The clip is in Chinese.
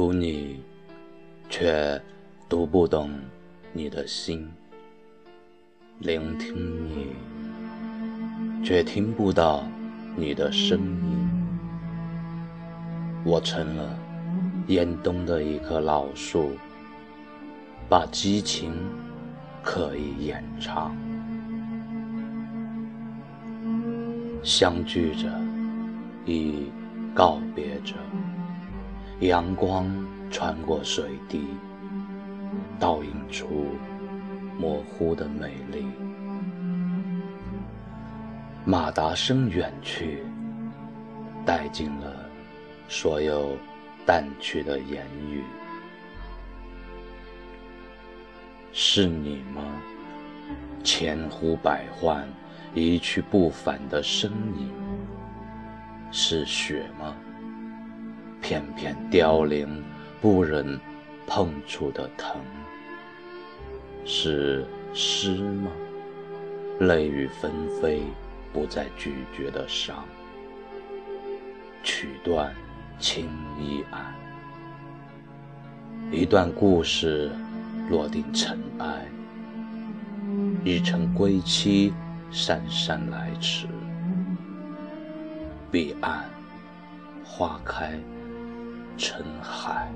读你，却读不懂你的心；聆听你，却听不到你的声音。我成了严冬的一棵老树，把激情刻意掩藏。相聚着，亦告别着。阳光穿过水滴，倒映出模糊的美丽。马达声远去，带尽了所有淡去的言语。是你吗？千呼百唤，一去不返的身影。是雪吗？片片凋零，不忍碰触的疼，是诗吗？泪雨纷飞，不再咀嚼的伤。曲断情已暗，一段故事落定尘埃，一程归期姗姗来迟。彼岸花开。尘海。